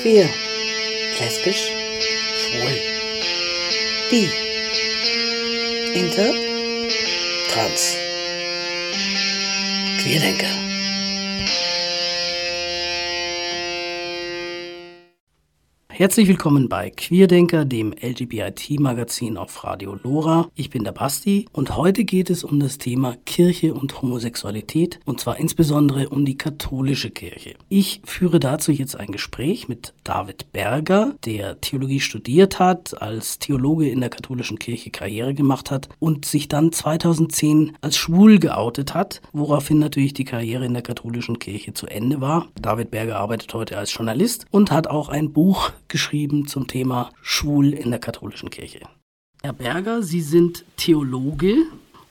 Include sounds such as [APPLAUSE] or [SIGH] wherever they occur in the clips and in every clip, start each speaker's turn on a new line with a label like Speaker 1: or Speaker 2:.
Speaker 1: Queer. Lesbisch. Schwul. Bi. Inter. Trans. Queerdenker. Herzlich willkommen bei Queerdenker, dem LGBTI-Magazin auf Radio Lora. Ich bin der Basti und heute geht es um das Thema Kirche und Homosexualität und zwar insbesondere um die katholische Kirche. Ich führe dazu jetzt ein Gespräch mit David Berger, der Theologie studiert hat, als Theologe in der katholischen Kirche Karriere gemacht hat und sich dann 2010 als schwul geoutet hat, woraufhin natürlich die Karriere in der katholischen Kirche zu Ende war. David Berger arbeitet heute als Journalist und hat auch ein Buch geschrieben zum Thema Schwul in der katholischen Kirche. Herr Berger, Sie sind Theologe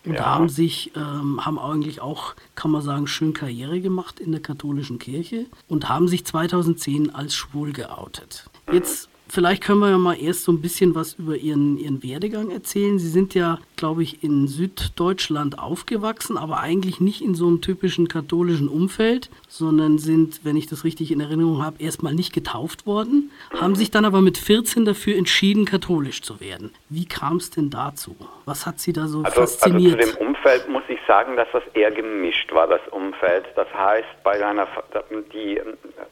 Speaker 1: und ja. haben sich, ähm, haben eigentlich auch, kann man sagen, schön Karriere gemacht in der katholischen Kirche und haben sich 2010 als schwul geoutet. Jetzt Vielleicht können wir ja mal erst so ein bisschen was über Ihren, Ihren Werdegang erzählen. Sie sind ja, glaube ich, in Süddeutschland aufgewachsen, aber eigentlich nicht in so einem typischen katholischen Umfeld, sondern sind, wenn ich das richtig in Erinnerung habe, erstmal nicht getauft worden, haben sich dann aber mit 14 dafür entschieden, katholisch zu werden. Wie kam es denn dazu? Was hat Sie da so also, fasziniert?
Speaker 2: Also zu dem Umfeld muss ich sagen, dass das eher gemischt war, das Umfeld. Das heißt, bei einer, die,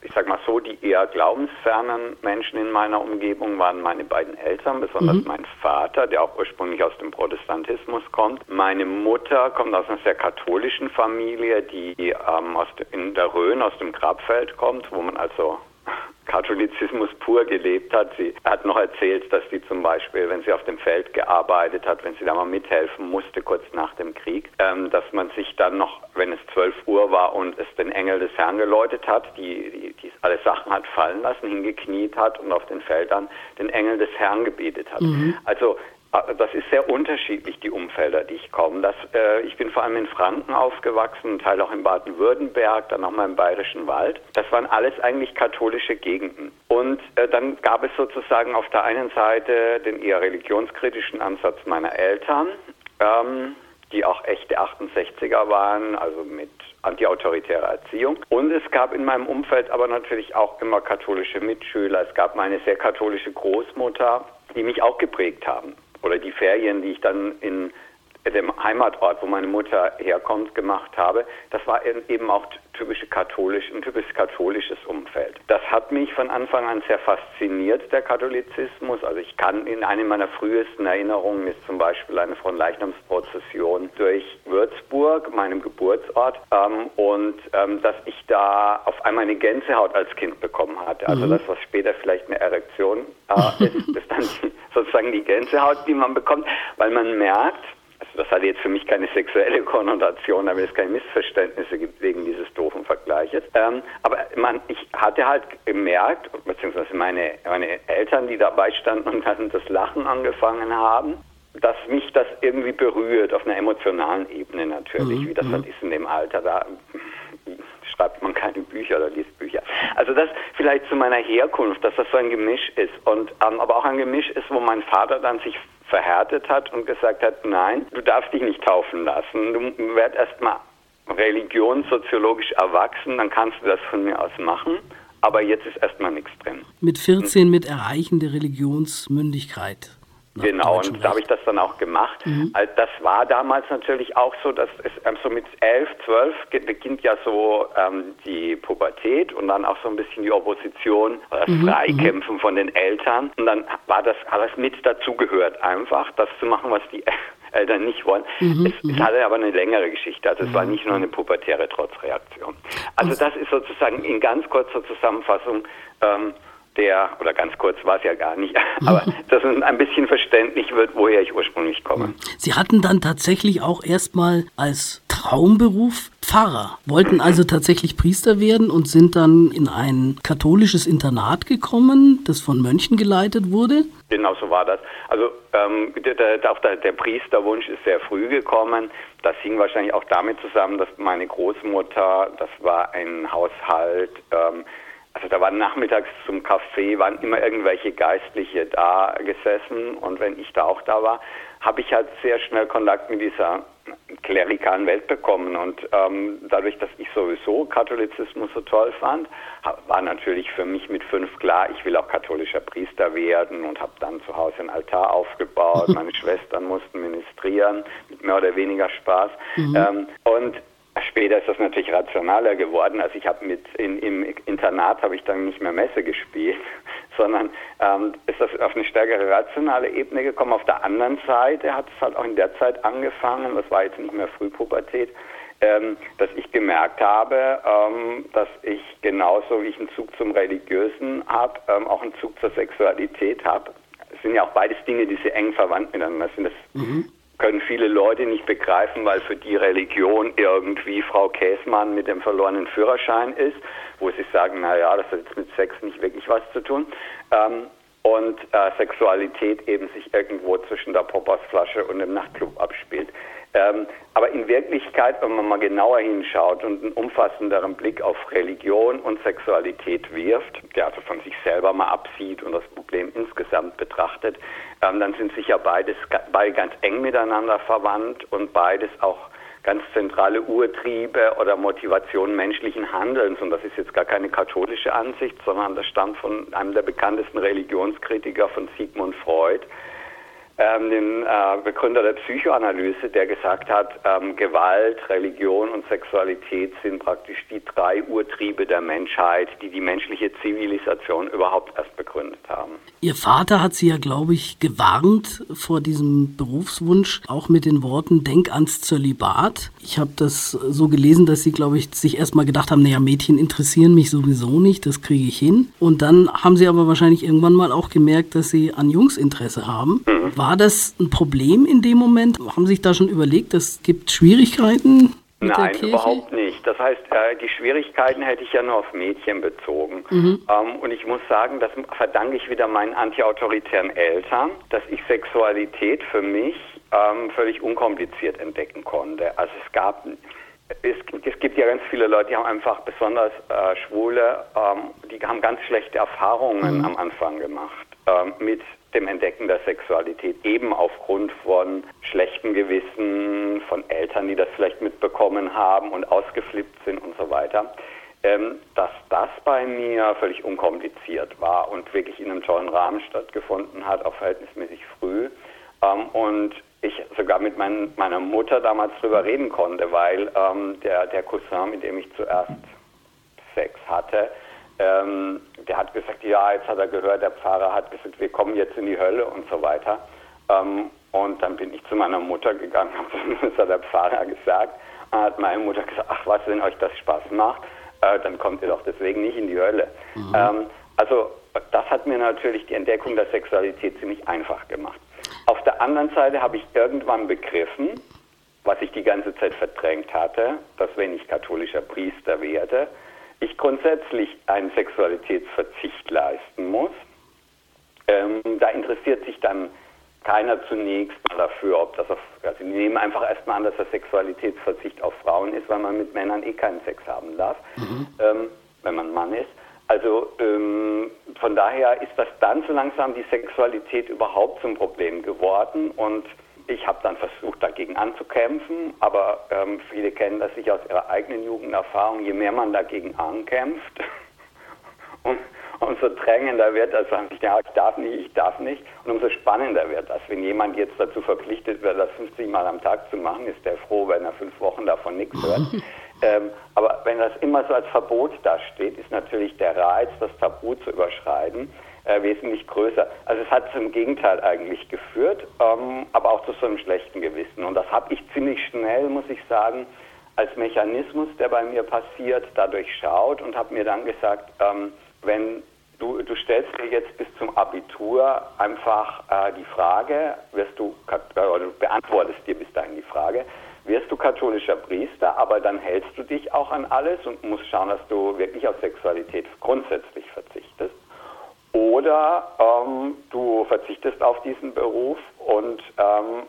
Speaker 2: ich sag mal so, die eher glaubensfernen Menschen in meiner Umgebung waren meine beiden Eltern, besonders mhm. mein Vater, der auch ursprünglich aus dem Protestantismus kommt. Meine Mutter kommt aus einer sehr katholischen Familie, die ähm, aus in der Rhön, aus dem Grabfeld kommt, wo man also [LAUGHS] Katholizismus pur gelebt hat. Sie hat noch erzählt, dass sie zum Beispiel, wenn sie auf dem Feld gearbeitet hat, wenn sie da mal mithelfen musste, kurz nach dem Krieg, ähm, dass man sich dann noch, wenn es 12 Uhr war und es den Engel des Herrn geläutet hat, die, die, die alle Sachen hat fallen lassen, hingekniet hat und auf den Feldern den Engel des Herrn gebetet hat. Mhm. Also das ist sehr unterschiedlich, die Umfelder, die ich komme. Das, äh, ich bin vor allem in Franken aufgewachsen, ein Teil auch in Baden-Württemberg, dann nochmal im Bayerischen Wald. Das waren alles eigentlich katholische Gegenden. Und äh, dann gab es sozusagen auf der einen Seite den eher religionskritischen Ansatz meiner Eltern, ähm, die auch echte 68er waren, also mit antiautoritärer Erziehung. Und es gab in meinem Umfeld aber natürlich auch immer katholische Mitschüler. Es gab meine sehr katholische Großmutter, die mich auch geprägt haben oder die Ferien, die ich dann in dem Heimatort, wo meine Mutter herkommt, gemacht habe, das war eben auch typische katholisch, ein typisch katholisches Umfeld. Das hat mich von Anfang an sehr fasziniert, der Katholizismus. Also ich kann in einer meiner frühesten Erinnerungen ist zum Beispiel eine Fronleichnamsprozession durch Würzburg, meinem Geburtsort, ähm, und ähm, dass ich da auf einmal eine Gänsehaut als Kind bekommen hatte. Also mhm. das, was später vielleicht eine Erektion äh, ist, [LAUGHS] ist dann sozusagen die Gänsehaut, die man bekommt, weil man merkt, also das hat jetzt für mich keine sexuelle [LAUGHS] Konnotation, damit es keine Missverständnisse gibt wegen dieses doofen Vergleiches. Ähm, aber man, ich hatte halt gemerkt, beziehungsweise meine, meine Eltern, die dabei standen und dann das Lachen angefangen haben, dass mich das irgendwie berührt, auf einer emotionalen Ebene natürlich, mhm. wie das halt ist in dem Alter. Da schreibt man keine Bücher oder liest Bücher. Also das vielleicht zu meiner Herkunft, dass das so ein Gemisch ist und ähm, aber auch ein Gemisch ist, wo mein Vater dann sich verhärtet hat und gesagt hat, nein, du darfst dich nicht taufen lassen. Du werd erstmal religionssoziologisch erwachsen, dann kannst du das von mir aus machen. Aber jetzt ist erstmal nichts drin.
Speaker 1: Mit 14 mit Erreichen der Religionsmündigkeit.
Speaker 2: Genau, und da habe ich das dann auch gemacht. Mhm. Also das war damals natürlich auch so, dass es ähm, so mit elf, zwölf beginnt ja so ähm, die Pubertät und dann auch so ein bisschen die Opposition das mhm. Freikämpfen mhm. von den Eltern. Und dann war das alles mit dazugehört, einfach das zu machen, was die [LAUGHS] Eltern nicht wollen. Mhm, es, es, mhm. hatte aber eine längere Geschichte. Also es war nicht nur eine pubertäre Trotzreaktion. Also das ist sozusagen in ganz kurzer Zusammenfassung ähm, der, oder ganz kurz war es ja gar nicht, [LAUGHS] aber [LAUGHS] dass es ein bisschen verständlich wird, woher ich ursprünglich komme.
Speaker 1: Sie hatten dann tatsächlich auch erstmal als Traumberuf Pfarrer, wollten also tatsächlich Priester werden und sind dann in ein katholisches Internat gekommen, das von Mönchen geleitet wurde.
Speaker 2: Genau so war das. Also ähm, der, der, der, der Priesterwunsch ist sehr früh gekommen. Das hing wahrscheinlich auch damit zusammen, dass meine Großmutter, das war ein Haushalt, ähm, also da waren nachmittags zum Kaffee, waren immer irgendwelche Geistliche da gesessen und wenn ich da auch da war, habe ich halt sehr schnell Kontakt mit dieser klerikalen Welt bekommen. Und ähm, dadurch, dass ich sowieso Katholizismus so toll fand, war natürlich für mich mit fünf klar, ich will auch katholischer Priester werden und habe dann zu Hause ein Altar aufgebaut. [LAUGHS] Meine Schwestern mussten ministrieren, mit mehr oder weniger Spaß. Mhm. Ähm, und Später ist das natürlich rationaler geworden. Also ich habe mit in, im Internat habe ich dann nicht mehr Messe gespielt, [LAUGHS] sondern ähm, ist das auf eine stärkere rationale Ebene gekommen. Auf der anderen Seite hat es halt auch in der Zeit angefangen, das war jetzt nicht mehr Frühpubertät, ähm, dass ich gemerkt habe, ähm, dass ich genauso wie ich einen Zug zum Religiösen habe, ähm, auch einen Zug zur Sexualität habe. Es sind ja auch beides Dinge, die sehr eng verwandt miteinander sind. Das mhm können viele Leute nicht begreifen, weil für die Religion irgendwie Frau Käsmann mit dem verlorenen Führerschein ist, wo sie sagen, naja, das hat jetzt mit Sex nicht wirklich was zu tun. Ähm, und äh, Sexualität eben sich irgendwo zwischen der Poppersflasche und dem Nachtclub abspielt. Ähm, aber in Wirklichkeit, wenn man mal genauer hinschaut und einen umfassenderen Blick auf Religion und Sexualität wirft, der also von sich selber mal absieht und das Problem insgesamt betrachtet, ähm, dann sind sicher beides beide ganz eng miteinander verwandt und beides auch ganz zentrale Urtriebe oder Motivationen menschlichen Handelns. Und das ist jetzt gar keine katholische Ansicht, sondern das stammt von einem der bekanntesten Religionskritiker von Sigmund Freud, ähm, den äh, Begründer der Psychoanalyse, der gesagt hat, ähm, Gewalt, Religion und Sexualität sind praktisch die drei Urtriebe der Menschheit, die die menschliche Zivilisation überhaupt erst begründet haben.
Speaker 1: Ihr Vater hat Sie ja, glaube ich, gewarnt vor diesem Berufswunsch, auch mit den Worten Denk ans Zölibat. Ich habe das so gelesen, dass Sie, glaube ich, sich erstmal gedacht haben, naja, Mädchen interessieren mich sowieso nicht, das kriege ich hin. Und dann haben Sie aber wahrscheinlich irgendwann mal auch gemerkt, dass Sie an Jungs Interesse haben. Mhm. War das ein Problem in dem Moment? Haben Sie sich da schon überlegt, es gibt Schwierigkeiten?
Speaker 2: Nein, überhaupt nicht. Das heißt, äh, die Schwierigkeiten hätte ich ja nur auf Mädchen bezogen. Mhm. Ähm, und ich muss sagen, das verdanke ich wieder meinen antiautoritären Eltern, dass ich Sexualität für mich ähm, völlig unkompliziert entdecken konnte. Also es gab es, es, gibt ja ganz viele Leute, die haben einfach besonders äh, Schwule, ähm, die haben ganz schlechte Erfahrungen mhm. am Anfang gemacht ähm, mit dem Entdecken der Sexualität, eben aufgrund von schlechtem Gewissen, von Eltern, die das vielleicht mitbekommen haben und ausgeflippt sind und so weiter. Ähm, dass das bei mir völlig unkompliziert war und wirklich in einem tollen Rahmen stattgefunden hat, auch verhältnismäßig früh. Ähm, und ich sogar mit mein, meiner Mutter damals drüber reden konnte, weil ähm, der, der Cousin, mit dem ich zuerst Sex hatte, ähm, der hat gesagt, ja, jetzt hat er gehört, der Pfarrer hat gesagt, wir kommen jetzt in die Hölle und so weiter. Ähm, und dann bin ich zu meiner Mutter gegangen, [LAUGHS] das hat der Pfarrer gesagt. Dann hat meine Mutter gesagt, ach was, wenn euch das Spaß macht, äh, dann kommt ihr doch deswegen nicht in die Hölle. Mhm. Ähm, also das hat mir natürlich die Entdeckung der Sexualität ziemlich einfach gemacht. Auf der anderen Seite habe ich irgendwann begriffen, was ich die ganze Zeit verdrängt hatte, dass wenn ich katholischer Priester werde, ich grundsätzlich einen Sexualitätsverzicht leisten muss. Ähm, da interessiert sich dann keiner zunächst mal dafür, ob das auf, also die nehmen einfach erstmal an, dass der Sexualitätsverzicht auf Frauen ist, weil man mit Männern eh keinen Sex haben darf, mhm. ähm, wenn man Mann ist. Also ähm, von daher ist das dann so langsam die Sexualität überhaupt zum Problem geworden und ich habe dann versucht, dagegen anzukämpfen, aber ähm, viele kennen das sich aus ihrer eigenen Jugenderfahrung. Je mehr man dagegen ankämpft, [LAUGHS] und, umso drängender wird das, ja, ich darf nicht, ich darf nicht. Und umso spannender wird das. Wenn jemand jetzt dazu verpflichtet wird, das 50 Mal am Tag zu machen, ist der froh, wenn er fünf Wochen davon nichts hört. [LAUGHS] ähm, aber wenn das immer so als Verbot dasteht, ist natürlich der Reiz, das Tabu zu überschreiten äh, wesentlich größer. Also es hat zum Gegenteil eigentlich geführt, ähm, aber auch zu so einem schlechten Gewissen. Und das habe ich ziemlich schnell, muss ich sagen, als Mechanismus, der bei mir passiert, dadurch schaut und habe mir dann gesagt, ähm, wenn du, du stellst dir jetzt bis zum Abitur einfach äh, die Frage, wirst du, äh, oder du beantwortest dir bis dahin die Frage, wirst du katholischer Priester, aber dann hältst du dich auch an alles und musst schauen, dass du wirklich auf Sexualität grundsätzlich verzichtest. Oder ähm, du verzichtest auf diesen Beruf und ähm,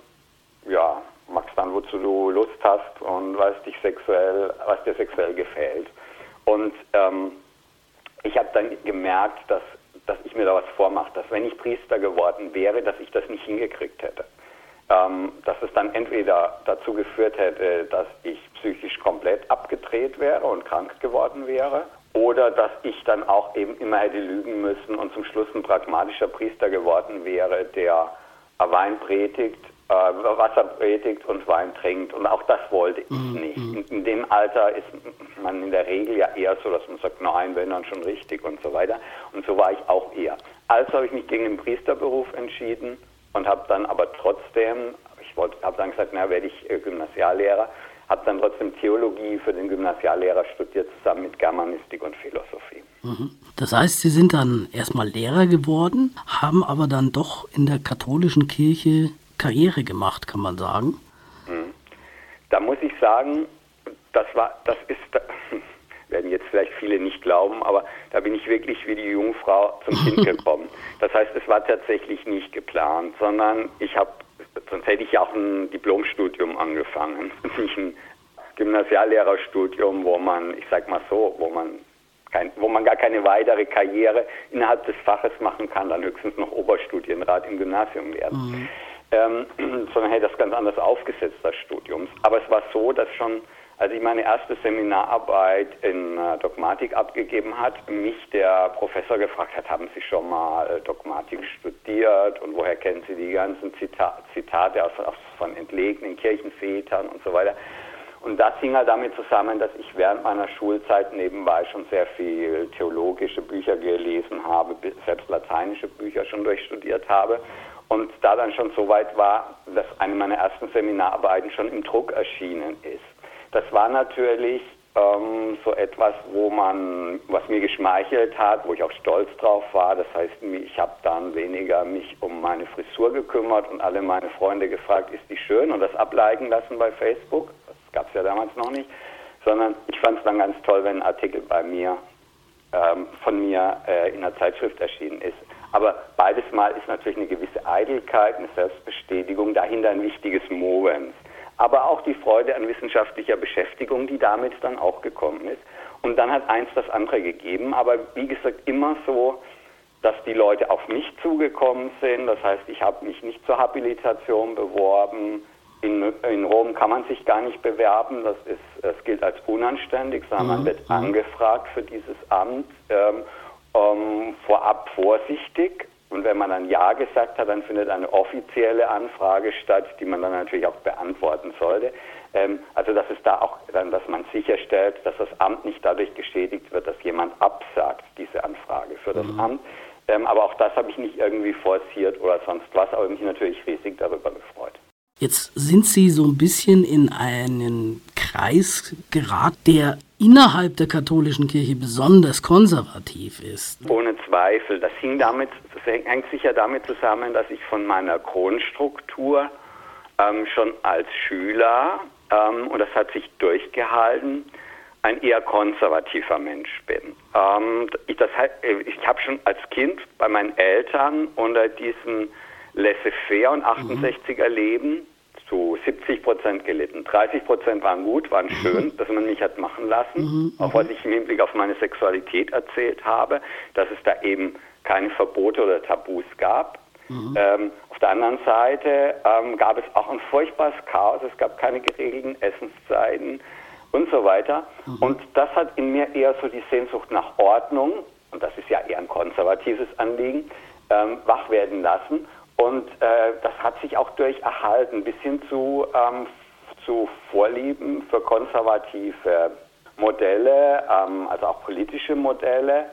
Speaker 2: ja, machst dann, wozu du Lust hast und was dich sexuell, was dir sexuell gefällt. Und ähm, ich habe dann gemerkt, dass, dass ich mir da was vormache, dass wenn ich Priester geworden wäre, dass ich das nicht hingekriegt hätte. ähm, dass es dann entweder dazu geführt hätte, dass ich psychisch komplett abgedreht wäre und krank geworden wäre, oder dass ich dann auch eben immer hätte lügen müssen und zum Schluss ein pragmatischer Priester geworden wäre, der Wein predigt, äh, Wasser predigt und Wein trinkt. Und auch das wollte ich mhm. nicht. In, in, dem Alter ist man in der Regel ja eher so, dass man sagt, nein, wenn dann schon richtig und so weiter. Und so war ich auch eher. Also habe ich mich gegen den Priesterberuf entschieden und habe dann aber trotzdem, ich habe dann gesagt, na, werde ich äh, Gymnasiallehrer, habe dann trotzdem Theologie für den Gymnasiallehrer studiert, zusammen mit Germanistik und Philosophie.
Speaker 1: Mhm. Das heißt, Sie sind dann erstmal Lehrer geworden, haben aber dann doch in der katholischen Kirche Karriere gemacht, kann man sagen.
Speaker 2: Mhm. Da muss ich sagen, das war, das ist, [LAUGHS] werden jetzt vielleicht viele nicht glauben, aber da bin ich wirklich wie die Jungfrau zum Kind [LAUGHS] gekommen. Das heißt, es war tatsächlich nicht geplant, sondern ich habe, sonst hätte ich auch ein Diplomstudium angefangen, [LAUGHS] nicht ein Gymnasiallehrerstudium, wo man, ich sag mal so, wo man kein, wo man gar keine weitere Karriere innerhalb des Faches machen kann, dann höchstens noch Oberstudienrat im Gymnasium werden. Mhm. Ähm, [CLEARS THROAT] sondern hätte das ganz anders aufgesetzt, das Studiums. Aber es war so, dass schon als ich meine erste Seminararbeit in äh, Dogmatik abgegeben hat, mich der Professor gefragt hat, haben Sie schon mal äh, Dogmatik studiert und woher kennen Sie die ganzen Zita Zitate aus, aus, von entlegenen Kirchenvätern und so weiter. Und das hing halt damit zusammen, dass ich während meiner Schulzeit nebenbei schon sehr viel theologische Bücher gelesen habe, selbst lateinische Bücher schon durchstudiert habe. Und da dann schon so weit war, dass eine meiner ersten Seminararbeiten schon im Druck erschienen ist. Das war natürlich ähm, so etwas, wo man, was mir geschmeichelt hat, wo ich auch stolz drauf war. Das heißt, ich habe dann weniger mich um meine Frisur gekümmert und alle meine Freunde gefragt, ist die schön und das ableiten lassen bei Facebook. Das gab es ja damals noch nicht. Sondern ich fand es dann ganz toll, wenn ein Artikel bei mir ähm, von mir äh, in einer Zeitschrift erschienen ist. Aber beides Mal ist natürlich eine gewisse Eitelkeit, eine Selbstbestätigung, dahinter ein wichtiges Movens aber auch die Freude an wissenschaftlicher Beschäftigung, die damit dann auch gekommen ist. Und dann hat eins das andere gegeben, aber wie gesagt immer so, dass die Leute auf mich zugekommen sind. Das heißt, ich habe mich nicht zur Habilitation beworben. In, in, Rom kann man sich gar nicht bewerben, das, ist, das gilt als unanständig, sondern man mhm. wird mhm. angefragt für dieses Amt, ähm, ähm, vorab vorsichtig und wenn man dann Ja gesagt hat, dann findet eine offizielle Anfrage statt, die man dann natürlich auch beantworten sollte. Ähm, also dass es da auch dann, dass man sicherstellt, dass das Amt nicht dadurch geschädigt wird, dass jemand absagt, diese Anfrage für das mhm. Amt. Ähm, aber auch das habe ich nicht irgendwie forciert oder sonst was, aber mich natürlich riesig darüber gefreut.
Speaker 1: Jetzt sind Sie so ein bisschen in einen Kreis geraten, der innerhalb der katholischen Kirche besonders konservativ ist.
Speaker 2: Ohne Zweifel. Das hing damit, das hängt sicher damit zusammen, dass ich von meiner Grundstruktur ähm, schon als Schüler, ähm, und das hat sich durchgehalten, ein eher konservativer Mensch bin. Ähm, ich, ich habe schon als Kind bei meinen Eltern unter diesem Laissez-faire und 68er Leben zu 70 Prozent gelitten. 30 Prozent waren gut, waren schön, dass man mich hat machen lassen, mhm, auch was ich im Hinblick auf meine Sexualität erzählt habe, dass es da eben keine Verbote oder Tabus gab. Mhm. Ähm, auf der anderen Seite ähm, gab es auch ein furchtbares Chaos, es gab keine geregelten Essenszeiten und so weiter. Mhm. Und das hat in mir eher so die Sehnsucht nach Ordnung, und das ist ja eher ein konservatives Anliegen, ähm, wach werden lassen. Und äh, das hat sich auch durch erhalten, bis hin zu, ähm, zu Vorlieben für konservative Modelle, ähm, also auch politische Modelle,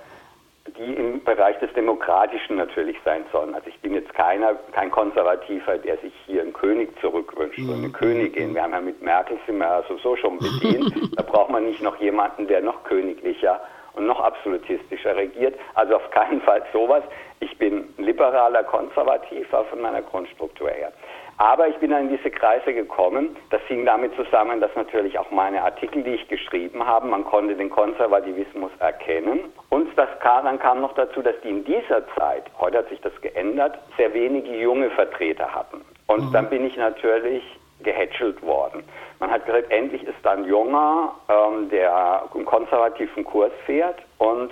Speaker 2: die im Bereich des Demokratischen natürlich sein sollen. Also ich bin jetzt keiner, kein Konservativer, der sich hier einen König zurückwünscht mhm. oder eine Königin. Wir haben ja mit Merkel sind wir ja so schon bedient. [LAUGHS] da braucht man nicht noch jemanden, der noch königlicher und noch absolutistischer regiert. Also auf keinen Fall sowas. Ich bin liberaler Konservativer von meiner Grundstruktur her. Aber ich bin dann in diese Kreise gekommen. Das hing damit zusammen, dass natürlich auch meine Artikel, die ich geschrieben habe, man konnte den Konservativismus erkennen. Und das kam, dann kam noch dazu, dass die in dieser Zeit, heute hat sich das geändert, sehr wenige junge Vertreter hatten. Und mhm. dann bin ich natürlich gehätschelt worden. Man hat gesagt, endlich ist da ein Junger, ähm, der einen konservativen Kurs fährt und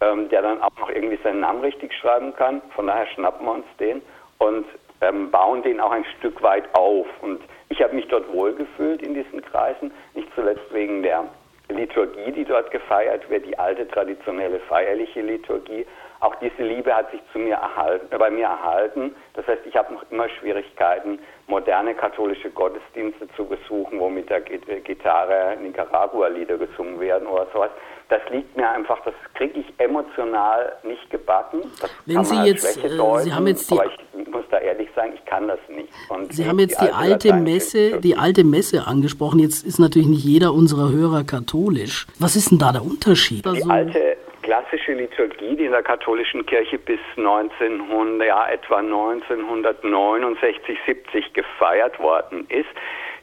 Speaker 2: ähm, der dann auch noch irgendwie seinen Namen richtig schreiben kann. Von daher schnappen wir uns den. Und ähm, bauen den auch ein Stück weit auf. Und ich habe mich dort wohlgefühlt in diesen Kreisen, nicht zuletzt wegen der Liturgie, die dort gefeiert wird, die alte traditionelle feierliche Liturgie. Auch diese Liebe hat sich zu mir erhalten, äh, bei mir erhalten. Das heißt, ich habe noch immer Schwierigkeiten, moderne katholische Gottesdienste zu besuchen, wo mit der Gitarre Nicaragua-Lieder gesungen werden oder sowas. Das liegt mir einfach, das kriege ich emotional nicht gebacken. Das
Speaker 1: Wenn Sie jetzt, äh, deuten, Sie haben jetzt die,
Speaker 2: ich muss da ehrlich sagen, ich kann das nicht.
Speaker 1: Und Sie haben jetzt die, die alte Messe, die alte Messe angesprochen. Jetzt ist natürlich nicht jeder unserer Hörer katholisch. Was ist denn da der Unterschied?
Speaker 2: Die also, alte klassische Liturgie, die in der katholischen Kirche bis 1900, ja, etwa 1969, 70 gefeiert worden ist,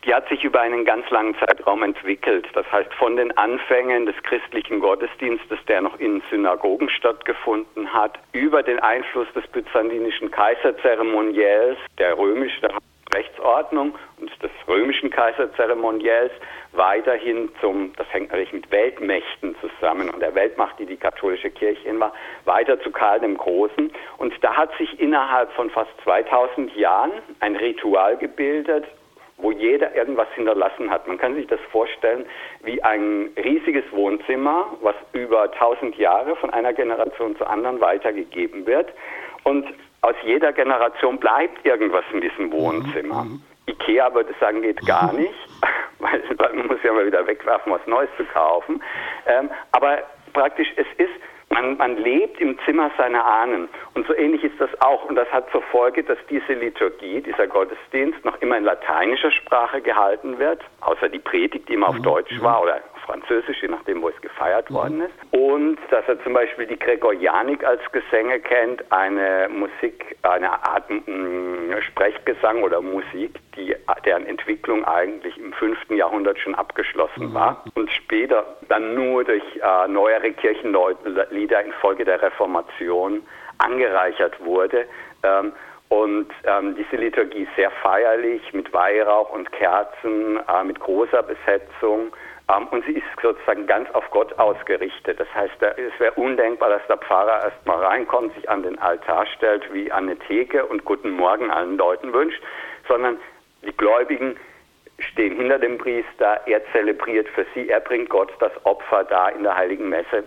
Speaker 2: die hat sich über einen ganz langen Zeitraum entwickelt. Das heißt, von den Anfängen des christlichen Gottesdienstes, der noch in Synagogen stattgefunden hat, über den Einfluss des byzantinischen Kaiserzeremoniells, der römischen Rechtsordnung und des römischen Kaiserzeremoniells weiterhin zum, das hängt natürlich mit Weltmächten zusammen und der Weltmacht, die die katholische Kirche in war, weiter zu Karl dem Großen. Und da hat sich innerhalb von fast 2000 Jahren ein Ritual gebildet, wo jeder irgendwas hinterlassen hat. Man kann sich das vorstellen wie ein riesiges Wohnzimmer, was über 1000 Jahre von einer Generation zur anderen weitergegeben wird. Und aus jeder Generation bleibt irgendwas in diesem Wohnzimmer. Mhm. Ikea würde sagen, geht gar nicht, [LAUGHS] weil man muss ja mal wieder wegwerfen, was Neues zu kaufen. Ähm, aber praktisch, es ist man, man lebt im Zimmer seiner Ahnen. Und so ähnlich ist das auch. Und das hat zur Folge, dass diese Liturgie, dieser Gottesdienst noch immer in lateinischer Sprache gehalten wird, außer die Predigt, die immer auf mhm. Deutsch war oder Französisch, je nachdem, wo es gefeiert worden ist. Und dass er zum Beispiel die Gregorianik als Gesänge kennt, eine Musik, eine Art mh, Sprechgesang oder Musik, die, deren Entwicklung eigentlich im 5. Jahrhundert schon abgeschlossen mhm. war und später dann nur durch äh, neuere Kirchenlieder infolge der Reformation angereichert wurde. Ähm, und ähm, diese Liturgie sehr feierlich mit Weihrauch und Kerzen, äh, mit großer Besetzung und sie ist sozusagen ganz auf Gott ausgerichtet. Das heißt, es wäre undenkbar, dass der Pfarrer erst mal reinkommt, sich an den Altar stellt, wie an eine Theke und Guten Morgen allen Leuten wünscht, sondern die Gläubigen stehen hinter dem Priester, er zelebriert für sie, er bringt Gott das Opfer da in der Heiligen Messe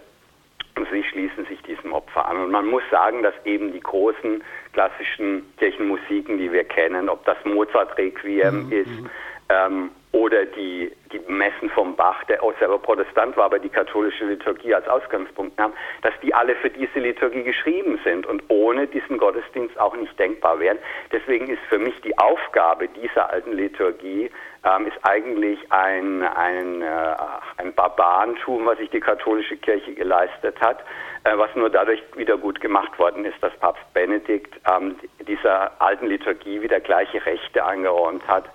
Speaker 2: und sie schließen sich diesem Opfer an. Und man muss sagen, dass eben die großen klassischen Kirchenmusiken, die wir kennen, ob das Mozart-Requiem mhm. ist, ähm, oder die, die Messen vom Bach, der auch selber Protestant war, aber die katholische Liturgie als Ausgangspunkt nahm, dass die alle für diese Liturgie geschrieben sind und ohne diesen Gottesdienst auch nicht denkbar wären. Deswegen ist für mich die Aufgabe dieser alten Liturgie, ähm, ist eigentlich ein, ein, äh, ein Barbarentum, was sich die katholische Kirche geleistet hat, äh, was nur dadurch wieder gut gemacht worden ist, dass Papst Benedikt ähm, dieser alten Liturgie wieder gleiche Rechte eingeräumt hat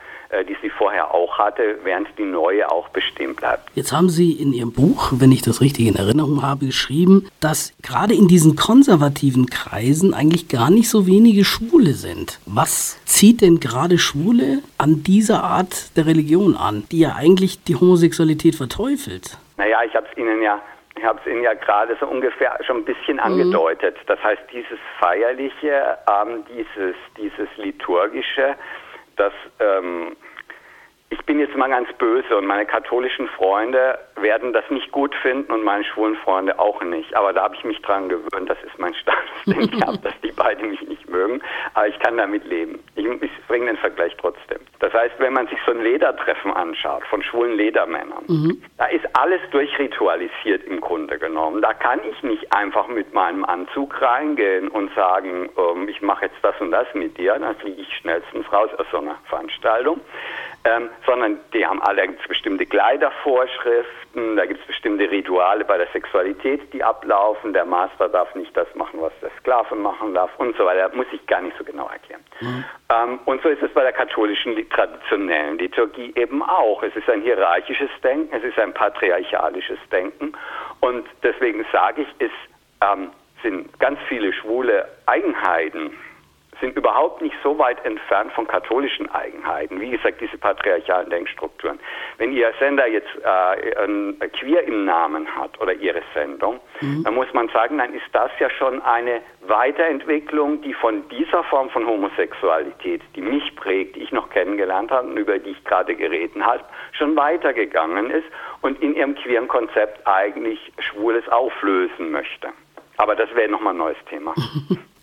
Speaker 2: die sie vorher auch hatte, während die neue auch bestehen bleibt.
Speaker 1: Jetzt haben Sie in Ihrem Buch, wenn ich das richtig in Erinnerung habe, geschrieben, dass gerade in diesen konservativen Kreisen eigentlich gar nicht so wenige Schwule sind. Was zieht denn gerade Schwule an dieser Art der Religion an, die ja eigentlich die Homosexualität verteufelt?
Speaker 2: Naja, ich habe es Ihnen ja ich habe es Ihnen ja gerade so ungefähr schon ein bisschen mhm. angedeutet. Das heißt, dieses Feierliche, ähm, dieses, dieses Liturgische, das ähm, ich bin jetzt mal ganz böse und meine katholischen Freunde werden das nicht gut finden und meine schwulen Freunde auch nicht. Aber da habe ich mich dran gewöhnt, das ist mein Status, den ich habe, [LAUGHS] dass die beiden mich nicht mögen. Aber ich kann damit leben. Ich, ich bringe den Vergleich trotzdem. Das heißt, wenn man sich so ein Ledertreffen anschaut von schwulen Ledermännern, mhm. da ist alles durchritualisiert im Grunde genommen. Da kann ich nicht einfach mit meinem Anzug reingehen und sagen, ähm, ich mache jetzt das und das mit dir. Dann fliege ich schnellstens raus aus so einer Veranstaltung ähm, sondern die haben alle bestimmte Kleidervorschriften, da gibt es bestimmte Rituale bei der Sexualität, die ablaufen. Der Master darf nicht das machen, was der Sklave machen darf und so weiter. Muss ich gar nicht so genau erklären. Mhm. Ähm, und so ist es bei der katholischen traditionellen Liturgie eben auch. Es ist ein hierarchisches Denken, es ist ein patriarchalisches Denken und deswegen sage ich, es ähm, sind ganz viele schwule Eigenheiten sind überhaupt nicht so weit entfernt von katholischen Eigenheiten. Wie gesagt, diese patriarchalen Denkstrukturen. Wenn Ihr Sender jetzt äh, ein Queer im Namen hat oder Ihre Sendung, mhm. dann muss man sagen, dann ist das ja schon eine Weiterentwicklung, die von dieser Form von Homosexualität, die mich prägt, die ich noch kennengelernt habe und über die ich gerade geredet habe, schon weitergegangen ist und in ihrem queeren Konzept eigentlich Schwules auflösen möchte. Aber das wäre nochmal ein neues Thema. [LAUGHS]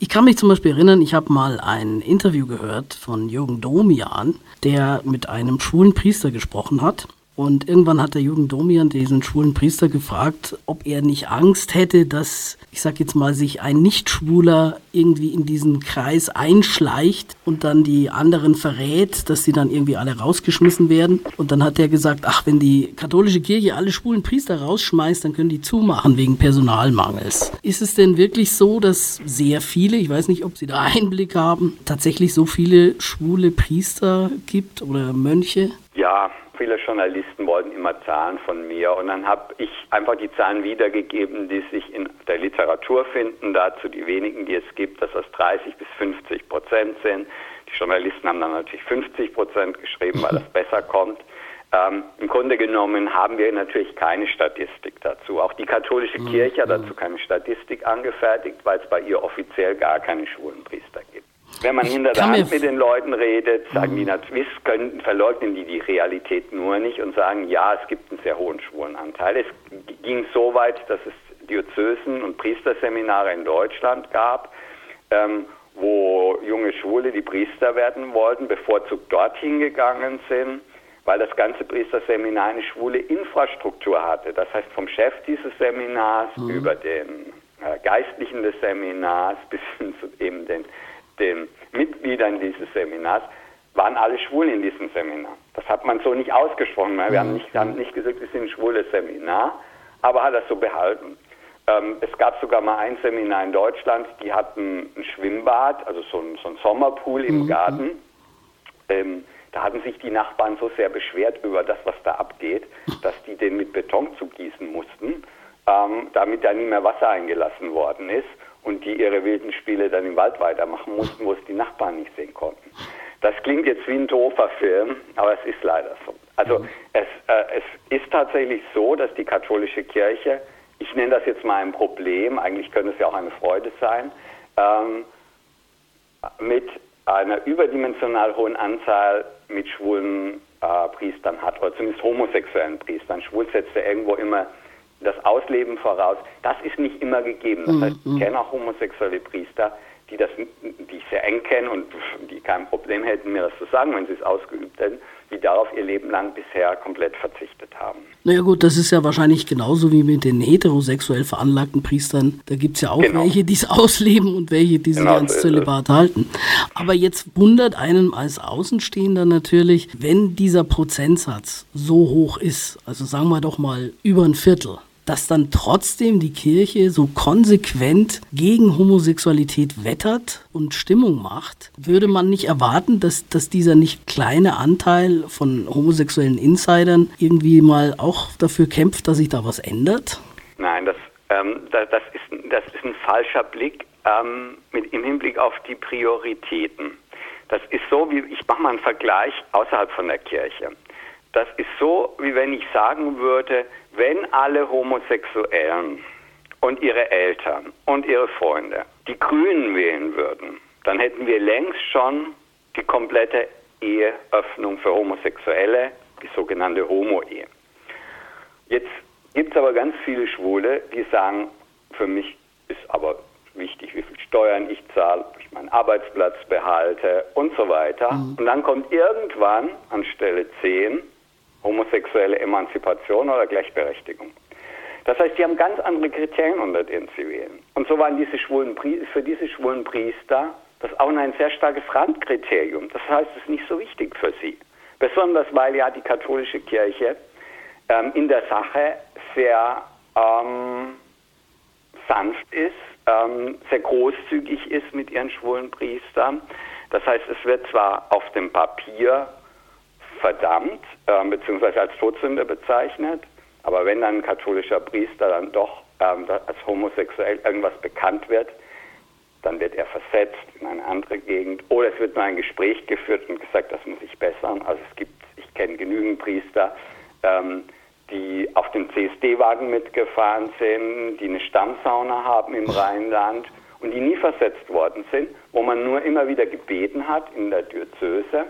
Speaker 1: Ich kann mich zum Beispiel erinnern, ich habe mal ein Interview gehört von Jürgen Domian, der mit einem schwulen Priester gesprochen hat. Und irgendwann hat der Jürgen Domian diesen schwulen Priester gefragt, ob er nicht Angst hätte, dass, ich sag jetzt mal, sich ein Nicht-Schwuler irgendwie in diesen Kreis einschleicht und dann die anderen verrät, dass sie dann irgendwie alle rausgeschmissen werden. Und dann hat er gesagt, ach, wenn die katholische Kirche alle schwulen Priester rausschmeißt, dann können die zumachen wegen Personalmangels. Ist es denn wirklich so, dass sehr viele, ich weiß nicht, ob Sie da Einblick haben, tatsächlich so viele schwule Priester gibt oder Mönche?
Speaker 2: Ja, viele Journalisten wollten immer Zahlen von mir und dann habe ich einfach die Zahlen wiedergegeben, die sich in der Literatur finden, dazu die wenigen, die es gibt, dass das 30 bis 50 Prozent sind. Die Journalisten haben dann natürlich 50 Prozent geschrieben, weil das [LAUGHS] besser kommt. Ähm, Im Grunde genommen haben wir natürlich keine Statistik dazu. Auch die katholische mhm. Kirche hat mhm. dazu keine Statistik angefertigt, weil es bei ihr offiziell gar keine schwulen Priester gibt. Wenn man hinter der Hand mit den Leuten redet, sagen die mhm. natürlich, können, verleugnen die die Realität nur nicht und sagen, ja, es gibt einen sehr hohen Schwulenanteil. Es ging so weit, dass es Diözesen und Priesterseminare in Deutschland gab, ähm, wo junge Schwule, die Priester werden wollten, bevorzugt dorthin gegangen sind, weil das ganze Priesterseminar eine schwule Infrastruktur hatte. Das heißt, vom Chef dieses Seminars mhm. über den äh, Geistlichen des Seminars [LAUGHS] bis hin zu eben den den Mitgliedern dieses Seminars waren alle schwul in diesem Seminar. Das hat man so nicht ausgesprochen. Wir haben, mhm. nicht, haben nicht gesagt, es ist ein schwules Seminar, aber hat das so behalten. Ähm, es gab sogar mal ein Seminar in Deutschland, die hatten ein Schwimmbad, also so ein, so ein Sommerpool im mhm. Garten. Ähm, da hatten sich die Nachbarn so sehr beschwert über das, was da abgeht, [LAUGHS] dass die den mit Beton zugießen mussten, ähm, damit da nie mehr Wasser eingelassen worden ist und die ihre wilden Spiele dann im Wald weitermachen mussten, wo es die Nachbarn nicht sehen konnten. Das klingt jetzt wie ein doofer Film, aber es ist leider so. Also es, äh, es ist tatsächlich so, dass die katholische Kirche, ich nenne das jetzt mal ein Problem, eigentlich könnte es ja auch eine Freude sein, ähm, mit einer überdimensional hohen Anzahl mit schwulen äh, Priestern hat, oder zumindest homosexuellen Priestern. Schwul setzt ja irgendwo immer das Ausleben voraus. Das ist nicht immer gegeben. Das heißt, ich mhm. kenne auch homosexuelle Priester, die das, die ich sehr eng kenne und die kein Problem hätten, mir das zu sagen, wenn sie es ausgeübt hätten, die darauf ihr Leben lang bisher komplett verzichtet haben.
Speaker 1: Naja gut, das ist ja wahrscheinlich genauso wie mit den heterosexuell veranlagten Priestern. Da gibt es ja auch genau. welche, die es [LAUGHS] ausleben und welche, die sich genau ans so Zölibat halten. Aber jetzt wundert einen als Außenstehender natürlich, wenn dieser Prozentsatz so hoch ist, also sagen wir doch mal über ein Viertel, dass dann trotzdem die Kirche so konsequent gegen Homosexualität wettert und Stimmung macht, würde man nicht erwarten, dass, dass dieser nicht kleine Anteil von homosexuellen Insidern irgendwie mal auch dafür kämpft, dass sich da was ändert?
Speaker 2: Nein, das, ähm, das, das, ist, das ist ein falscher Blick ähm, mit, im Hinblick auf die Prioritäten. Das ist so, wie ich mache mal einen Vergleich außerhalb von der Kirche. Das ist so, wie wenn ich sagen würde, wenn alle Homosexuellen und ihre Eltern und ihre Freunde die Grünen wählen würden, dann hätten wir längst schon die komplette Eheöffnung für Homosexuelle, die sogenannte Homo-Ehe. Jetzt gibt es aber ganz viele Schwule, die sagen, für mich ist aber wichtig, wie viel Steuern ich zahle, ob ich meinen Arbeitsplatz behalte und so weiter. Mhm. Und dann kommt irgendwann an Stelle 10 homosexuelle Emanzipation oder Gleichberechtigung. Das heißt, die haben ganz andere Kriterien, unter denen sie wählen. Und so waren diese schwulen für diese schwulen Priester das auch ein sehr starkes Randkriterium. Das heißt, es ist nicht so wichtig für sie. Besonders weil ja die katholische Kirche ähm, in der Sache sehr ähm, sanft ist, ähm, sehr großzügig ist mit ihren schwulen Priestern. Das heißt, es wird zwar auf dem Papier verdammt, äh, beziehungsweise als Todsünde bezeichnet. Aber wenn dann ein katholischer Priester dann doch ähm, als homosexuell irgendwas bekannt wird, dann wird er versetzt in eine andere Gegend oder es wird nur ein Gespräch geführt und gesagt, das muss ich bessern. Also es gibt, ich kenne genügend Priester, ähm, die auf dem CSD-Wagen mitgefahren sind, die eine Stammsauna haben im Rheinland und die nie versetzt worden sind, wo man nur immer wieder gebeten hat in der Diözese,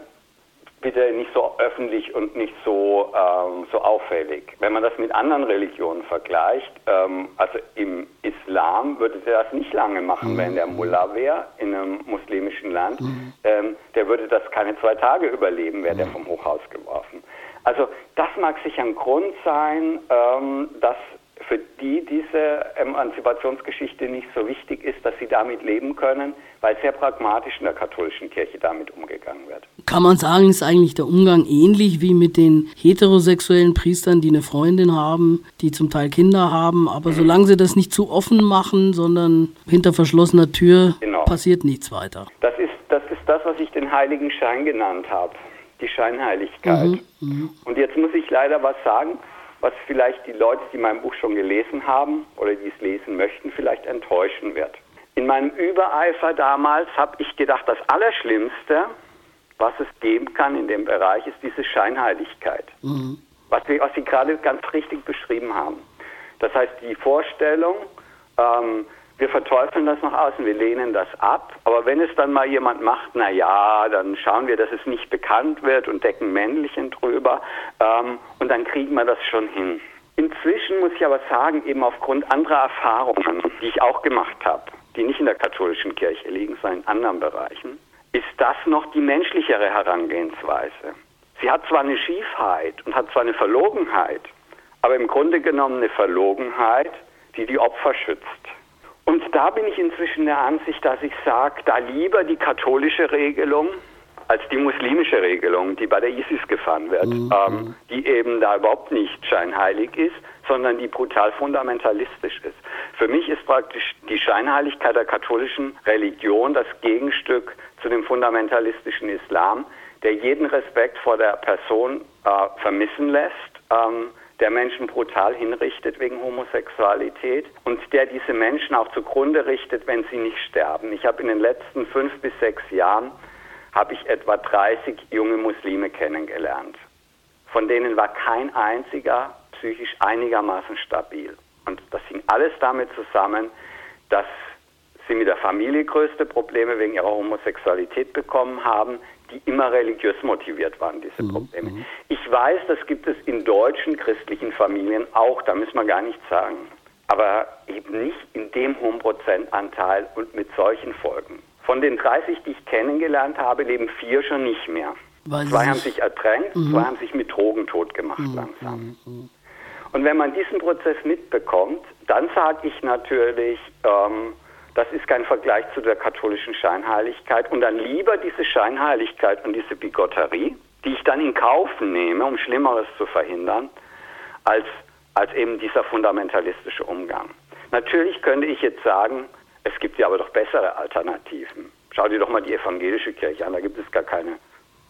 Speaker 2: bitte nicht so öffentlich und nicht so, ähm, so auffällig. Wenn man das mit anderen Religionen vergleicht, ähm, also im Islam würde der das nicht lange machen, mhm. wenn der Mullah wäre in einem muslimischen Land. Mhm. Ähm, der würde das keine zwei Tage überleben, wäre mhm. der vom Hochhaus geworfen. Also das mag sicher ein Grund sein, ähm, dass für die diese Emanzipationsgeschichte nicht so wichtig ist, dass sie damit leben können, weil sehr pragmatisch in der katholischen Kirche damit umgegangen wird.
Speaker 1: Kann man sagen, ist eigentlich der Umgang ähnlich wie mit den heterosexuellen Priestern, die eine Freundin haben, die zum Teil Kinder haben, aber mhm. solange sie das nicht zu offen machen, sondern hinter verschlossener Tür, genau. passiert nichts weiter.
Speaker 2: Das ist, das ist das, was ich den heiligen Schein genannt habe, die Scheinheiligkeit. Mhm. Mhm. Und jetzt muss ich leider was sagen, was vielleicht die Leute, die mein Buch schon gelesen haben oder die es lesen möchten, vielleicht enttäuschen wird. In meinem Übereifer damals habe ich gedacht, das Allerschlimmste, was es geben kann in dem Bereich, ist diese Scheinheiligkeit. Mhm. Was, wir, was Sie gerade ganz richtig beschrieben haben. Das heißt, die Vorstellung, ähm, wir verteufeln das nach außen, wir lehnen das ab. Aber wenn es dann mal jemand macht, na ja, dann schauen wir, dass es nicht bekannt wird und decken Männlichen drüber ähm, und dann kriegen wir das schon hin. Inzwischen muss ich aber sagen, eben aufgrund anderer Erfahrungen, die ich auch gemacht habe, die nicht in der katholischen Kirche liegen, sondern in anderen Bereichen, ist das noch die menschlichere Herangehensweise. Sie hat zwar eine Schiefheit und hat zwar eine Verlogenheit, aber im Grunde genommen eine Verlogenheit, die die Opfer schützt. Und da bin ich inzwischen der Ansicht, dass ich sage, da lieber die katholische Regelung als die muslimische Regelung, die bei der ISIS gefahren wird, mhm. ähm, die eben da überhaupt nicht scheinheilig ist, sondern die brutal fundamentalistisch ist. Für mich ist praktisch die Scheinheiligkeit der katholischen Religion das Gegenstück zu dem fundamentalistischen Islam, der jeden Respekt vor der Person äh, vermissen lässt. Ähm, der Menschen brutal hinrichtet wegen Homosexualität und der diese Menschen auch zugrunde richtet, wenn sie nicht sterben. Ich habe in den letzten fünf bis sechs Jahren habe ich etwa 30 junge Muslime kennengelernt. Von denen war kein einziger psychisch einigermaßen stabil. Und das hing alles damit zusammen, dass sie mit der Familie größte Probleme wegen ihrer Homosexualität bekommen haben, die immer religiös motiviert waren, diese mhm, Probleme. Mhm. Ich weiß, das gibt es in deutschen christlichen Familien auch, da müssen wir gar nichts sagen. Aber eben nicht in dem hohen Prozentanteil und mit solchen Folgen. Von den 30, die ich kennengelernt habe, leben vier schon nicht mehr. Weil zwei haben sich ertränkt, mhm. zwei haben sich mit Drogen tot gemacht mhm. langsam. Mhm. Und wenn man diesen Prozess mitbekommt, dann sage ich natürlich, ähm, das ist kein Vergleich zu der katholischen Scheinheiligkeit. Und dann lieber diese Scheinheiligkeit und diese Bigotterie, die ich dann in Kauf nehme, um Schlimmeres zu verhindern, als, als eben dieser fundamentalistische Umgang. Natürlich könnte ich jetzt sagen, es gibt ja aber doch bessere Alternativen. Schau dir doch mal die evangelische Kirche an, da gibt es gar keine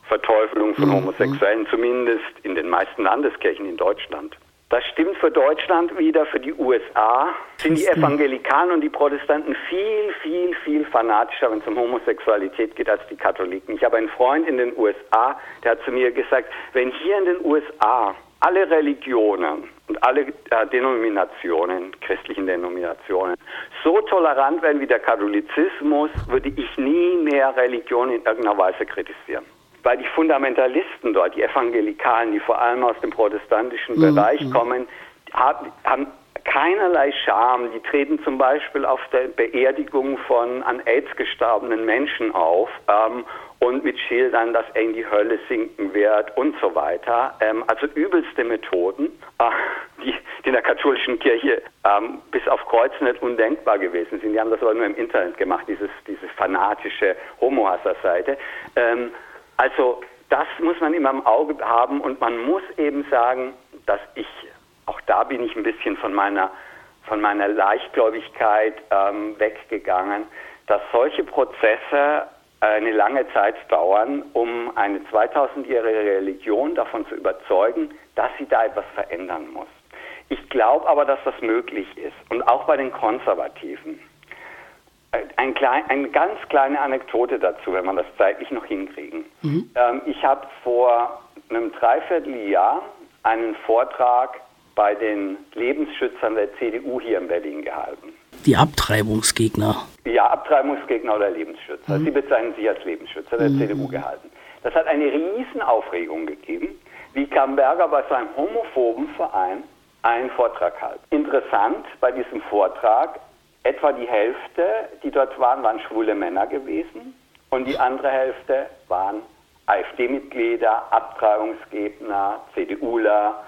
Speaker 2: Verteufelung von mhm. Homosexuellen, zumindest in den meisten Landeskirchen in Deutschland. Das stimmt für Deutschland wieder, für die USA sind die Evangelikalen und die Protestanten viel, viel, viel fanatischer, wenn es um Homosexualität geht, als die Katholiken. Ich habe einen Freund in den USA, der hat zu mir gesagt, wenn hier in den USA alle Religionen und alle äh, Denominationen, christlichen Denominationen, so tolerant wären wie der Katholizismus, würde ich nie mehr Religion in irgendeiner Weise kritisieren weil die Fundamentalisten dort, die Evangelikalen, die vor allem aus dem protestantischen mhm. Bereich mhm. kommen, haben, haben keinerlei Scham. Die treten zum Beispiel auf der Beerdigung von an AIDS gestorbenen Menschen auf ähm, und mit Schildern, dass er in die Hölle sinken wird und so weiter. Ähm, also übelste Methoden, äh, die, die, in der katholischen Kirche ähm, bis auf Kreuz nicht undenkbar gewesen sind. Die haben das aber nur im Internet gemacht, dieses, diese fanatische Homo-Hasser-Seite. Also das muss man immer im Auge haben und man muss eben sagen, dass ich, auch da bin ich ein bisschen von meiner, von meiner Leichtgläubigkeit ähm, weggegangen, dass solche Prozesse eine lange Zeit dauern, um eine 2000-jährige Religion davon zu überzeugen, dass sie da etwas verändern muss. Ich glaube aber, dass das möglich ist und auch bei den Konservativen. Ein klein, eine ganz kleine Anekdote dazu, wenn wir das zeitlich noch hinkriegen. Mhm. Ähm, ich habe vor einem Dreivierteljahr einen Vortrag bei den Lebensschützern der CDU hier in Berlin gehalten.
Speaker 1: Die Abtreibungsgegner.
Speaker 2: Ja, Abtreibungsgegner oder Lebensschützer. Mhm. Sie bezeichnen sich als Lebensschützer der mhm. CDU gehalten. Das hat eine Riesenaufregung gegeben, wie Kamberger bei seinem homophoben Verein einen Vortrag hat. Interessant bei diesem Vortrag, etwa die Hälfte, die dort waren, waren schwule Männer gewesen und die andere Hälfte waren AfD-Mitglieder, Abtreibungsgegner, CDUler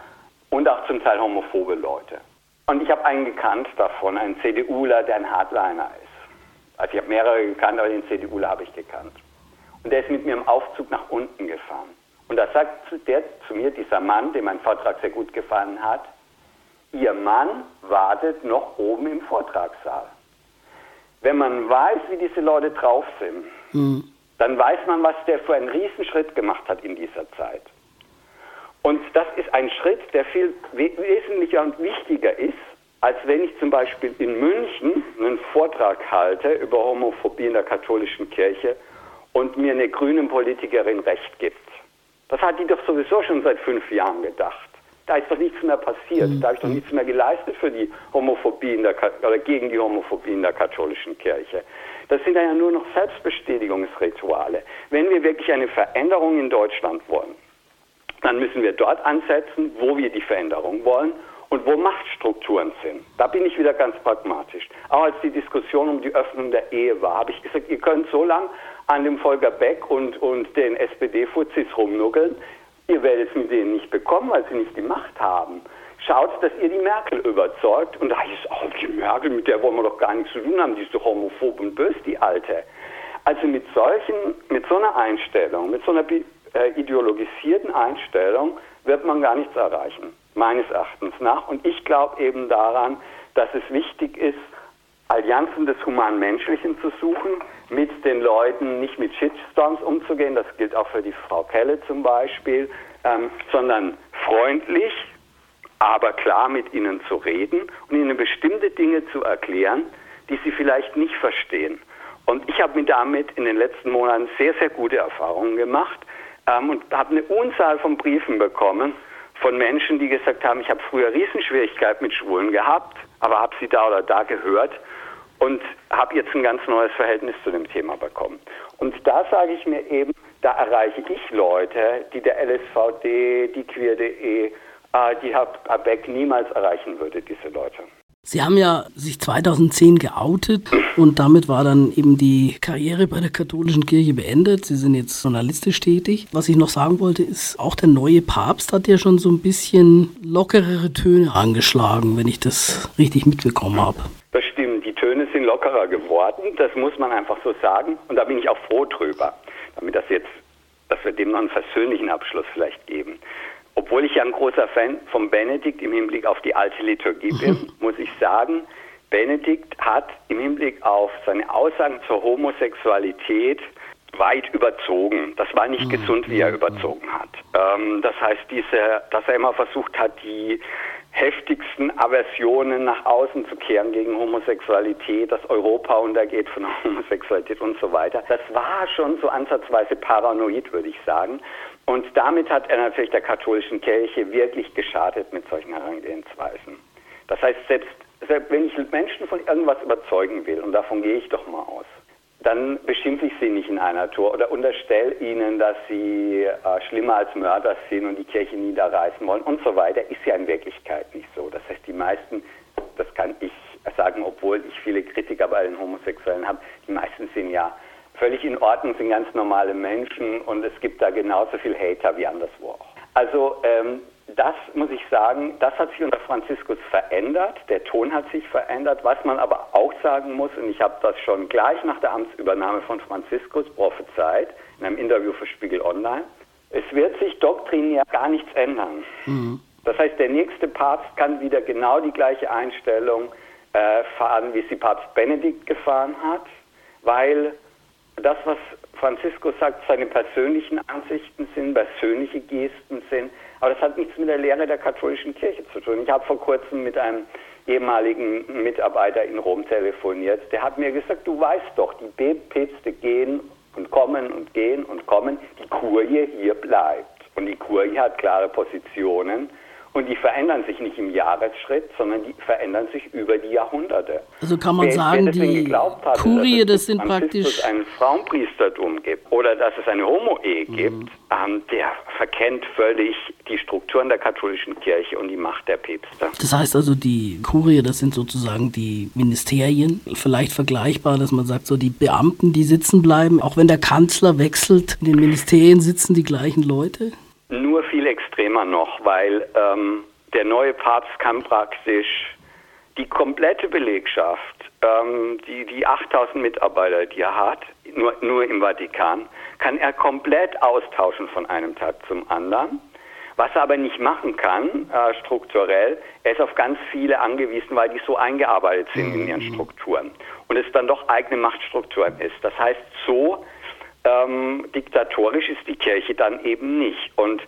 Speaker 2: und auch zum Teil homophobe Leute. Und ich habe einen gekannt davon, einen CDUler, der ein Hardliner ist. Also ich habe mehrere gekannt, aber den CDUler habe ich gekannt. Und der ist mit mir im Aufzug nach unten gefahren. Und da sagt der zu mir, dieser Mann, dem mein Vortrag sehr gut gefallen hat, Ihr Mann wartet noch oben im Vortragssaal. Wenn man weiß, wie diese Leute drauf sind, mhm. dann weiß man, was der für einen Riesenschritt gemacht hat in dieser Zeit. Und das ist ein Schritt, der viel wesentlicher und wichtiger ist, als wenn ich zum Beispiel in München einen Vortrag halte über Homophobie in der katholischen Kirche und mir eine grüne Politikerin Recht gibt. Das hat die doch sowieso schon seit fünf Jahren gedacht. Da ist doch nichts mehr passiert. Mhm. Da habe ich doch nichts mehr geleistet für die Homophobie in der, oder gegen die Homophobie in der katholischen Kirche. Das sind ja nur noch Selbstbestätigungsrituale. Wenn wir wirklich eine Veränderung in Deutschland wollen, dann müssen wir dort ansetzen, wo wir die Veränderung wollen und wo Machtstrukturen sind. Da bin ich wieder ganz pragmatisch. Auch als die Diskussion um die Öffnung der Ehe war, habe ich gesagt, ihr könnt so lange an dem Volker Beck und, und den SPD-Fuzis rumnuckeln. Ihr werdet es mit denen nicht bekommen, weil sie nicht die Macht haben. Schaut, dass ihr die Merkel überzeugt. Und da ist auch die Merkel, mit der wollen wir doch gar nichts zu tun haben. Die ist doch homophob und böse, die Alte. Also mit solchen, mit so einer Einstellung, mit so einer äh, ideologisierten Einstellung wird man gar nichts erreichen, meines Erachtens nach. Und ich glaube eben daran, dass es wichtig ist, Allianzen des Humanmenschlichen zu suchen, mit den Leuten nicht mit Shitstorms umzugehen, das gilt auch für die Frau Kelle zum Beispiel, ähm, sondern freundlich, aber klar mit ihnen zu reden und ihnen bestimmte Dinge zu erklären, die sie vielleicht nicht verstehen. Und ich habe mir damit in den letzten Monaten sehr, sehr gute Erfahrungen gemacht ähm, und habe eine Unzahl von Briefen bekommen von Menschen, die gesagt haben, ich habe früher Riesenschwierigkeiten mit Schwulen gehabt, aber habe sie da oder da gehört und habe jetzt ein ganz neues Verhältnis zu dem Thema bekommen. Und da sage ich mir eben, da erreiche ich Leute, die der LSVD, die Queer.de, äh, die Herr Beck niemals erreichen würde, diese Leute.
Speaker 1: Sie haben ja sich 2010 geoutet und damit war dann eben die Karriere bei der katholischen Kirche beendet. Sie sind jetzt journalistisch tätig. Was ich noch sagen wollte, ist, auch der neue Papst hat ja schon so ein bisschen lockerere Töne angeschlagen, wenn ich das richtig mitbekommen habe.
Speaker 2: Das sind lockerer geworden, das muss man einfach so sagen und da bin ich auch froh drüber, damit das jetzt, dass wir dem noch einen versöhnlichen Abschluss vielleicht geben. Obwohl ich ja ein großer Fan von Benedikt im Hinblick auf die alte Liturgie bin, [LAUGHS] muss ich sagen, Benedikt hat im Hinblick auf seine Aussagen zur Homosexualität weit überzogen. Das war nicht mhm. gesund, wie er mhm. überzogen hat. Ähm, das heißt, diese, dass er immer versucht hat, die heftigsten Aversionen nach außen zu kehren gegen Homosexualität, dass Europa untergeht von [LAUGHS] Homosexualität und so weiter. Das war schon so ansatzweise paranoid, würde ich sagen. Und damit hat er natürlich der katholischen Kirche wirklich geschadet mit solchen Herangehensweisen. Das heißt, selbst, selbst wenn ich Menschen von irgendwas überzeugen will, und davon gehe ich doch mal aus, dann beschimpfe ich sie nicht in einer Tour oder unterstelle ihnen, dass sie äh, schlimmer als Mörder sind und die Kirche niederreißen wollen und so weiter, ist ja in Wirklichkeit nicht so. Das heißt, die meisten, das kann ich sagen, obwohl ich viele Kritiker bei den Homosexuellen habe, die meisten sind ja völlig in Ordnung, sind ganz normale Menschen und es gibt da genauso viel Hater wie anderswo auch. Also ähm, das muss ich sagen, das hat sich unter Franziskus verändert, der Ton hat sich verändert. Was man aber auch sagen muss, und ich habe das schon gleich nach der Amtsübernahme von Franziskus prophezeit, in einem Interview für Spiegel Online, es wird sich doktrinär gar nichts ändern. Mhm. Das heißt, der nächste Papst kann wieder genau die gleiche Einstellung äh, fahren, wie sie Papst Benedikt gefahren hat, weil das, was Franziskus sagt, seine persönlichen Ansichten sind, persönliche Gesten sind, aber das hat nichts mit der Lehre der katholischen Kirche zu tun. Ich habe vor kurzem mit einem ehemaligen Mitarbeiter in Rom telefoniert, der hat mir gesagt, du weißt doch, die Päpste gehen und kommen und gehen und kommen, die Kurie hier bleibt. Und die Kurie hat klare Positionen Und die verändern sich nicht im Jahresschritt, sondern die verändern sich über die Jahrhunderte.
Speaker 1: Also kann man wer, sagen, wer die hatte, Kurie, das sind praktisch...
Speaker 2: ein Frauenpriestertum gibt oder dass es eine Homo-Ehe mhm. gibt, ähm, der verkennt völlig die Strukturen der katholischen Kirche und die Macht der Päpste.
Speaker 1: Das heißt also, die Kurie, das sind sozusagen die Ministerien, vielleicht vergleichbar, dass man sagt, so die Beamten, die sitzen bleiben, auch wenn der Kanzler wechselt, in den Ministerien sitzen die gleichen Leute?
Speaker 2: Nur viel extremer noch, weil ähm, der neue Papst kann praktisch die komplette Belegschaft, ähm, die, die 8000 Mitarbeiter, die er hat, nur, nur im Vatikan, kann er komplett austauschen von einem Tag zum anderen. Was er aber nicht machen kann, äh, strukturell, er ist auf ganz viele angewiesen, weil die so eingearbeitet sind in ihren mhm. Strukturen. Und es dann doch eigene Machtstrukturen ist. Das heißt, so ähm, diktatorisch ist die Kirche dann eben nicht. Und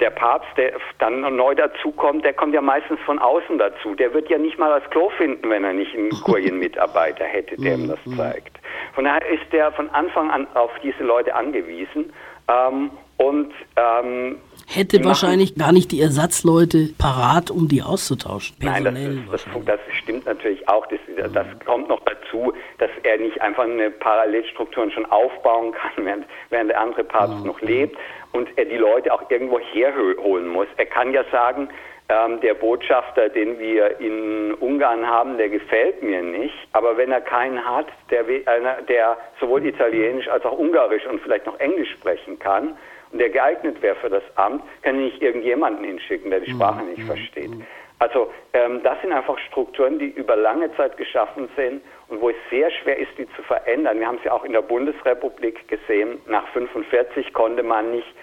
Speaker 2: der Papst, der dann neu dazukommt, der kommt ja meistens von außen dazu. Der wird ja nicht mal das Klo finden, wenn er nicht einen [LAUGHS] Kurienmitarbeiter hätte, der ihm das mhm. zeigt. Von daher ist der von Anfang an auf diese Leute angewiesen. Ähm, und ähm,
Speaker 1: hätte wahrscheinlich gar nicht die Ersatzleute parat, um die auszutauschen.
Speaker 2: Nein, das, ist, das, das, stimmt natürlich auch. Das, das mhm. kommt noch dazu, dass er nicht einfach eine Parallelstruktur schon aufbauen kann, während, während der andere Papst mhm. noch lebt und er die Leute auch irgendwo herholen muss. Er kann ja sagen, ähm, der Botschafter, den wir in Ungarn haben, der gefällt mir nicht. Aber wenn er keinen hat, der, der sowohl Italienisch als auch Ungarisch und vielleicht noch Englisch sprechen kann, und der geeignet wäre für das Amt, kann ich nicht irgendjemanden hinschicken, der die mhm. Sprache nicht versteht. Mhm. Also ähm, das sind einfach Strukturen, die über lange Zeit geschaffen sind und wo es sehr schwer ist, die zu verändern. Wir haben es ja auch in der Bundesrepublik gesehen. Nach 45 konnte man nicht,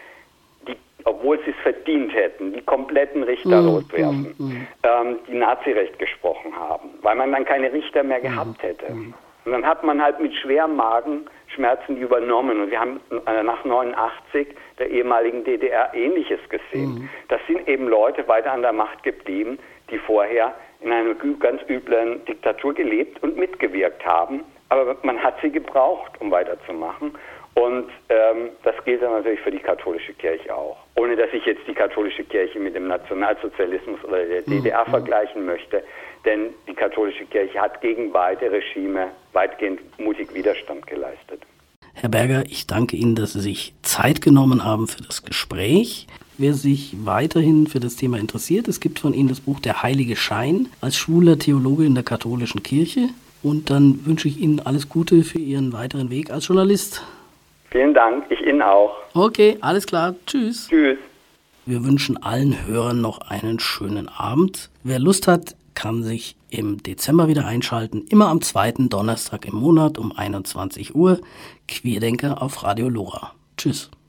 Speaker 2: obwohl sie es verdient hätten, die kompletten Richter mm, loswerden, mm, mm. Ähm, die Nazirecht gesprochen haben, weil man dann keine Richter mehr gehabt hätte. Und dann hat man halt mit schwerem Magenschmerzen die übernommen. Und wir haben äh, nach 89 der ehemaligen DDR Ähnliches gesehen. Mhm. Das sind eben Leute weiter an der Macht geblieben, die vorher in einer ganz üblen Diktatur gelebt und mitgewirkt haben. Aber man hat sie gebraucht, um weiterzumachen. Und ähm, das gilt dann natürlich für die katholische Kirche auch. Ohne dass ich jetzt die katholische Kirche mit dem Nationalsozialismus oder der DDR mhm. vergleichen möchte. Denn die katholische Kirche hat gegen beide Regime weitgehend mutig Widerstand geleistet.
Speaker 1: Herr Berger, ich danke Ihnen, dass Sie sich Zeit genommen haben für das Gespräch. Wer sich weiterhin für das Thema interessiert, es gibt von Ihnen das Buch Der heilige Schein als schwuler Theologe in der katholischen Kirche. Und dann wünsche ich Ihnen alles Gute für Ihren weiteren Weg als Journalist.
Speaker 2: Vielen Dank, ich Ihnen auch.
Speaker 1: Okay, alles klar. Tschüss.
Speaker 2: Tschüss.
Speaker 1: Wir wünschen allen Hörern noch einen schönen Abend. Wer Lust hat, kann sich im Dezember wieder einschalten, immer am zweiten Donnerstag im Monat um 21 Uhr. Querdenker auf Radio Lora. Tschüss.